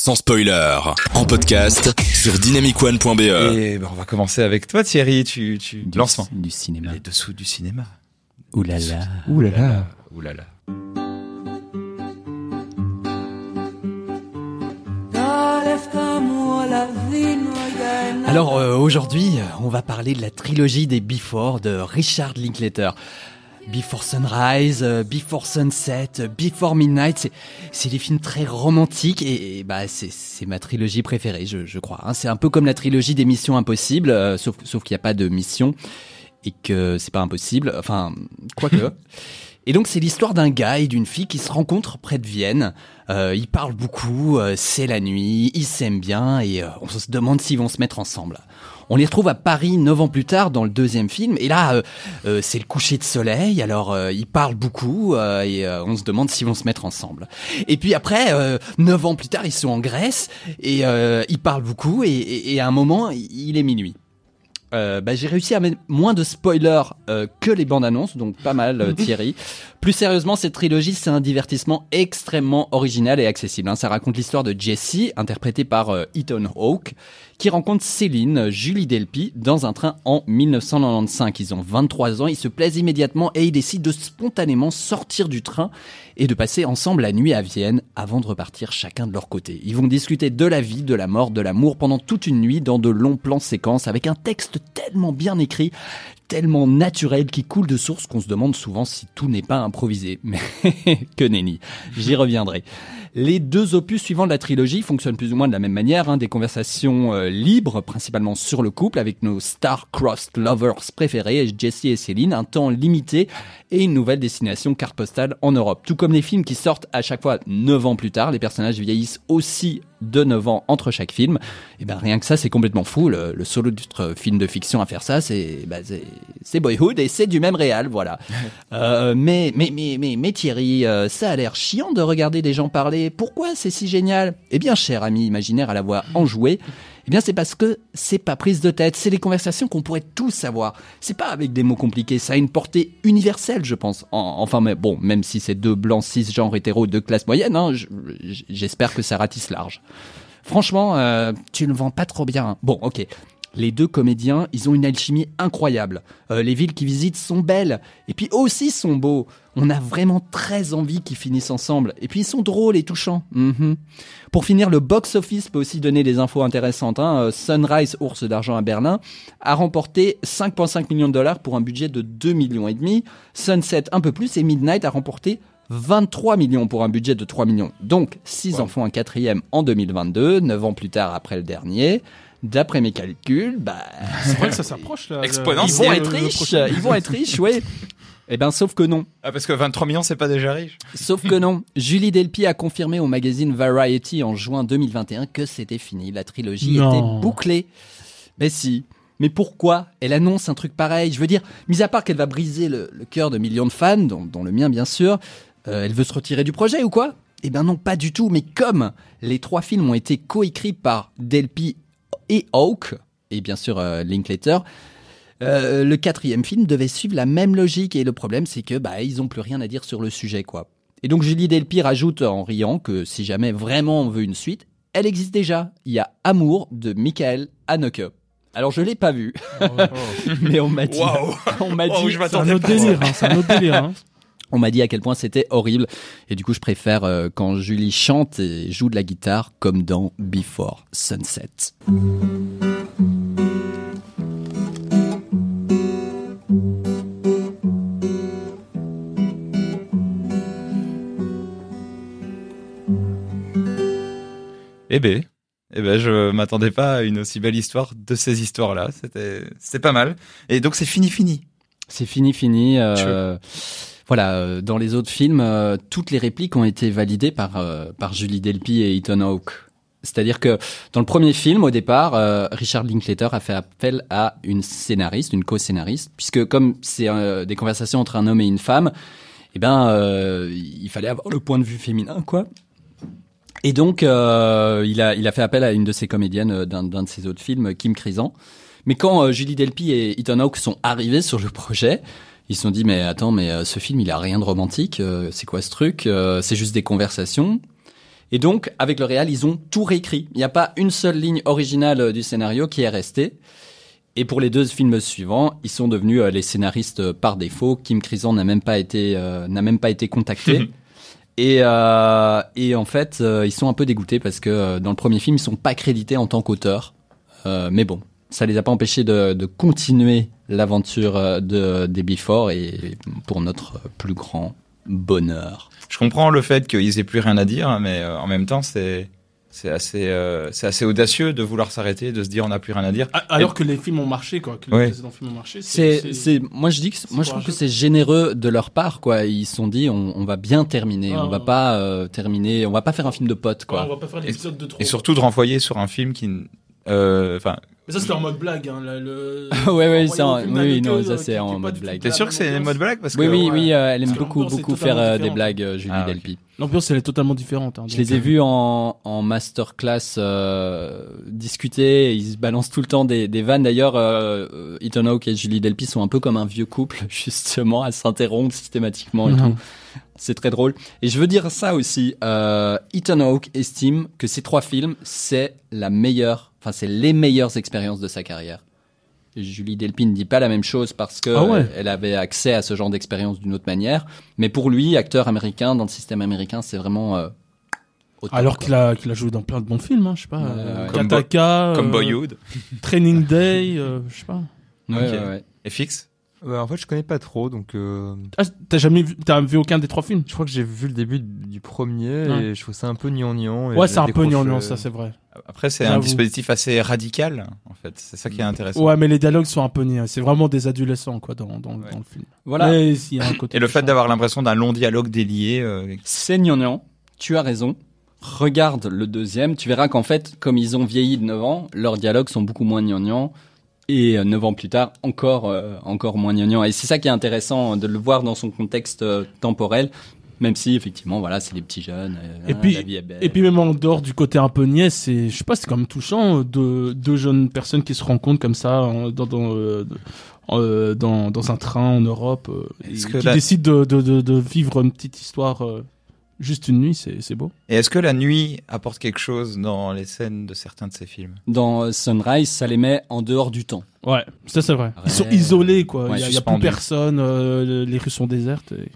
sans spoiler, en podcast sur dynamicone.be. Et ben, on va commencer avec toi Thierry, tu, tu... Du, lancement. du cinéma. Les dessous du cinéma. Ouh là là. Ouh là là. Ouh là là. Alors euh, aujourd'hui, on va parler de la trilogie des Before de Richard Linklater. Before Sunrise, euh, Before Sunset, euh, Before Midnight, c'est- des films très romantiques et, bah c'est c'est ma trilogie préférée, je, je crois. hein. C'est un peu comme la trilogie des Missions Impossibles, euh, sauf sauf qu'il n'y a pas de mission et que c'est pas impossible. Enfin, quoique. Et donc c'est l'histoire d'un gars et d'une fille qui se rencontrent près de Vienne. Euh, ils parlent beaucoup, euh, c'est la nuit, ils s'aiment bien et euh, on se demande s'ils vont se mettre ensemble. On les retrouve à Paris neuf ans plus tard dans le deuxième film et là euh, euh, c'est le coucher de soleil. Alors euh, ils parlent beaucoup et on se demande s'ils vont se mettre ensemble. Et puis après neuf ans plus tard ils sont en Grèce et ils parlent beaucoup et, et- et à un moment il est minuit. Euh, bah, j'ai réussi à mettre moins de spoilers euh, que les bandes annonces, donc pas mal euh, Thierry. Plus sérieusement, cette trilogie, c'est un divertissement extrêmement original et accessible. hein. Ça raconte l'histoire de Jesse, interprété par euh, Ethan Hawke, qui rencontre Céline, Julie Delpy, dans un train en 1995. Ils ont 23 ans, ils se plaisent immédiatement et ils décident de spontanément sortir du train et de passer ensemble la nuit à Vienne avant de repartir chacun de leur côté. Ils vont discuter de la vie, de la mort, de l'amour pendant toute une nuit dans de longs plans séquences avec un texte tellement bien écrit, tellement naturel qui coule de source qu'on se demande souvent si tout n'est pas improvisé. Mais que nenni, j'y reviendrai. Les deux opus suivants de la trilogie fonctionnent plus ou moins de la même manière, hein, des conversations euh, libres, principalement sur le couple, avec nos star-crossed lovers préférés, Jesse et Céline, un temps limité et une nouvelle destination carte postale en Europe. Tout comme les films qui sortent à chaque fois 9 ans plus tard, les personnages vieillissent aussi de 9 ans entre chaque film. Et ben rien que ça, c'est complètement fou. Le, le solo d'autres film de fiction à faire ça, c'est bah, c'est- Boyhood et c'est du même réal, voilà. Euh, mais, mais, mais, mais, mais Thierry, euh, ça a l'air chiant de regarder des gens parler. Pourquoi c'est si génial? Eh bien, cher ami imaginaire à la voix enjouée, eh bien, c'est parce que c'est pas prise de tête. C'est des conversations qu'on pourrait tous savoir. C'est pas avec des mots compliqués. Ça a une portée universelle, je pense. En- enfin, mais bon, même si c'est deux blancs, cisgenres, hétéros de classe moyenne, hein, je- j'espère que ça ratisse large. Franchement, euh, tu ne vends pas trop bien. hein. Bon, ok. Les deux comédiens, ils ont une alchimie incroyable. Euh, les villes qu'ils visitent sont belles, et puis aussi sont beaux. On a vraiment très envie qu'ils finissent ensemble. Et puis ils sont drôles et touchants. Mhm. Pour finir, le box-office peut aussi donner des infos intéressantes. hein. Euh, Sunrise, ours d'argent à Berlin, a remporté 5,5 millions de dollars pour un budget de 2 millions et demi. Sunset un peu plus et Midnight a remporté 23 millions pour un budget de 3 millions. Donc, s'ils en font un quatrième en 2022, 9 ans plus tard après le dernier, d'après mes calculs, bah, C'est vrai que ça s'approche là. Exponentiel. ils vont être riches, ils vont être riches, oui. Eh ben, sauf que non. Ah parce que 23 millions c'est pas déjà riche. Sauf que non. Julie Delpy a confirmé au magazine Variety en juin 2021 que c'était fini. La trilogie Non. était bouclée. Mais si. Mais pourquoi? Elle annonce un truc pareil Je veux dire, mis à part qu'elle va briser le, le cœur de millions de fans, dont, dont le mien bien sûr, euh, elle veut se retirer du projet ou quoi? Eh ben non, pas du tout. Mais comme les trois films ont été coécrits par Delpy et Hawke, et bien sûr euh, Linklater, euh, le quatrième film devait suivre la même logique et le problème c'est que bah ils ont plus rien à dire sur le sujet quoi. Et donc Julie Delpy rajoute en riant que si jamais vraiment on veut une suite, elle existe déjà. Il y a Amour de Michael Haneke. Alors je l'ai pas vu, mais on m'a dit, Waouh. on m'a Waouh, dit, je C'est un hein, c'est un autre délire. Hein. On m'a dit à quel point c'était horrible. Et du coup je préfère euh, quand Julie chante et joue de la guitare comme dans Before Sunset. Eh ben, eh ben, je m'attendais pas à une aussi belle histoire de ces histoires-là. C'était, c'était pas mal. Et donc c'est fini, fini. C'est fini, fini. euh, voilà, euh, dans les autres films, euh, toutes les répliques ont été validées par euh, par Julie Delpy et Ethan Hawke. C'est-à-dire que dans le premier film, au départ, euh, Richard Linklater a fait appel à une scénariste, une co-scénariste, puisque comme c'est euh, des conversations entre un homme et une femme, eh ben, euh, il fallait avoir le point de vue féminin, quoi. Et donc, il a il a fait appel à une de ses comédiennes d'un d'un de ses autres films, Kim Crisan. Mais quand euh, Julie Delpy et Ethan Hawke sont arrivés sur le projet, ils se sont dit mais attends mais euh, ce film il a rien de romantique, euh, c'est quoi ce truc C'est juste des conversations. Et donc, avec le réal, ils ont tout réécrit. Il n'y a pas une seule ligne originale du scénario qui est restée. Et pour les deux films suivants, ils sont devenus les scénaristes par défaut. Kim Krison n'a même pas été euh, n'a même pas été contacté. et, euh, et en fait, ils sont un peu dégoûtés parce que dans le premier film, ils sont pas crédités en tant qu'auteurs. Euh, mais bon, ça les a pas empêchés de, de continuer l'aventure euh, de des Before et pour notre plus grand bonheur. Je comprends le fait qu'ils aient plus rien à dire, mais euh, en même temps, c'est c'est assez euh, c'est assez audacieux de vouloir s'arrêter, de se dire on n'a plus rien à dire. Ah, Alors que les films ont marché, quoi. Que Ouais. les précédents films ont marché. C'est, c'est, moi je dis que, moi je trouve que c'est généreux de leur part, quoi. Ils se sont dit, on, on va bien terminer, Ah, on va ouais. pas euh, terminer, on va pas faire un film de potes, Ouais, quoi. on va pas faire l'épisode de trop. Et surtout de renvoyer sur un film qui euh, enfin Mais ça, c'était en mode blague, hein. le- le- Ouais, ouais, au en- oui, non, ça, euh, c'est en mode blague. la T'es sûr que c'est ambiance. mode blague parce oui, que oui, ouais. oui, euh, elle aime beaucoup, beaucoup faire euh, des blagues, euh, Julie Ah, ok. Delpy. L'ambiance, elle est totalement différente. hein, Je les ai euh, vus en, en masterclass euh, discuter. Ils se balancent tout le temps des, des vannes. D'ailleurs, euh, euh, Ethan Hawke et Julie Delpy sont un peu comme un vieux couple, justement, à s'interrompre systématiquement et Mhm. tout. C'est très drôle. Et je veux dire ça aussi. Euh, Ethan Hawke estime que ces trois films, c'est la meilleure, enfin, c'est les meilleures expériences de sa carrière. Julie Delpy ne dit pas la même chose parce que Ah ouais. elle avait accès à ce genre d'expérience d'une autre manière. Mais pour lui, acteur américain dans le système américain, c'est vraiment euh, Alors qu'il a, qu'il a joué dans plein de bons films, hein, je sais pas. Euh. Comme Kataka, comme Boyhood. Training Day, euh, je sais pas. Ouais, Ok. ouais, ouais. Et fixe Ouais, en fait, je connais pas trop, donc euh, Ah, t'as jamais vu, t'as vu aucun des trois films? je crois que j'ai vu le début du premier Ouais. et je trouve ça un peu gnangnan. Ouais, c'est un peu gnangnan, euh, ça, c'est vrai. Après c'est un dispositif assez radical en fait, c'est ça qui est intéressant. Ouais, mais les dialogues sont un peu niais. C'est vraiment des adolescents, quoi, dans, dans, Ouais. dans le film. Voilà. Mais il y a un côté Et le fait d'avoir l'impression d'un long dialogue délié euh, C'est gnangnan, tu as raison. Regarde le deuxième, tu verras qu'en fait, comme ils ont vieilli de 9 ans, leurs dialogues sont beaucoup moins gnangnan. Et euh, 9 ans plus tard, encore, euh, encore moins gnangnan. Et c'est ça qui est intéressant de le voir dans son contexte euh, temporel. Même si, effectivement, voilà, c'est des petits jeunes. euh, Et hein, puis- la vie est belle. Et puis même en dehors du côté un peu niais, c'est, je sais pas, c'est quand même touchant euh, de deux jeunes personnes qui se rencontrent comme ça en- dans dans, euh, euh, dans, dans un train en Europe, euh, et qui la- décident de, de, de, de vivre une petite histoire euh, juste une nuit, c'est c'est beau. Et est-ce que la nuit apporte quelque chose dans les scènes de certains de ces films? Dans euh, Sunrise, ça les met en dehors du temps. Ouais, ça c'est vrai. Ils sont Ouais. isolés quoi. Ouais, Il y a, il y a plus personne, euh, les rues sont désertes. et-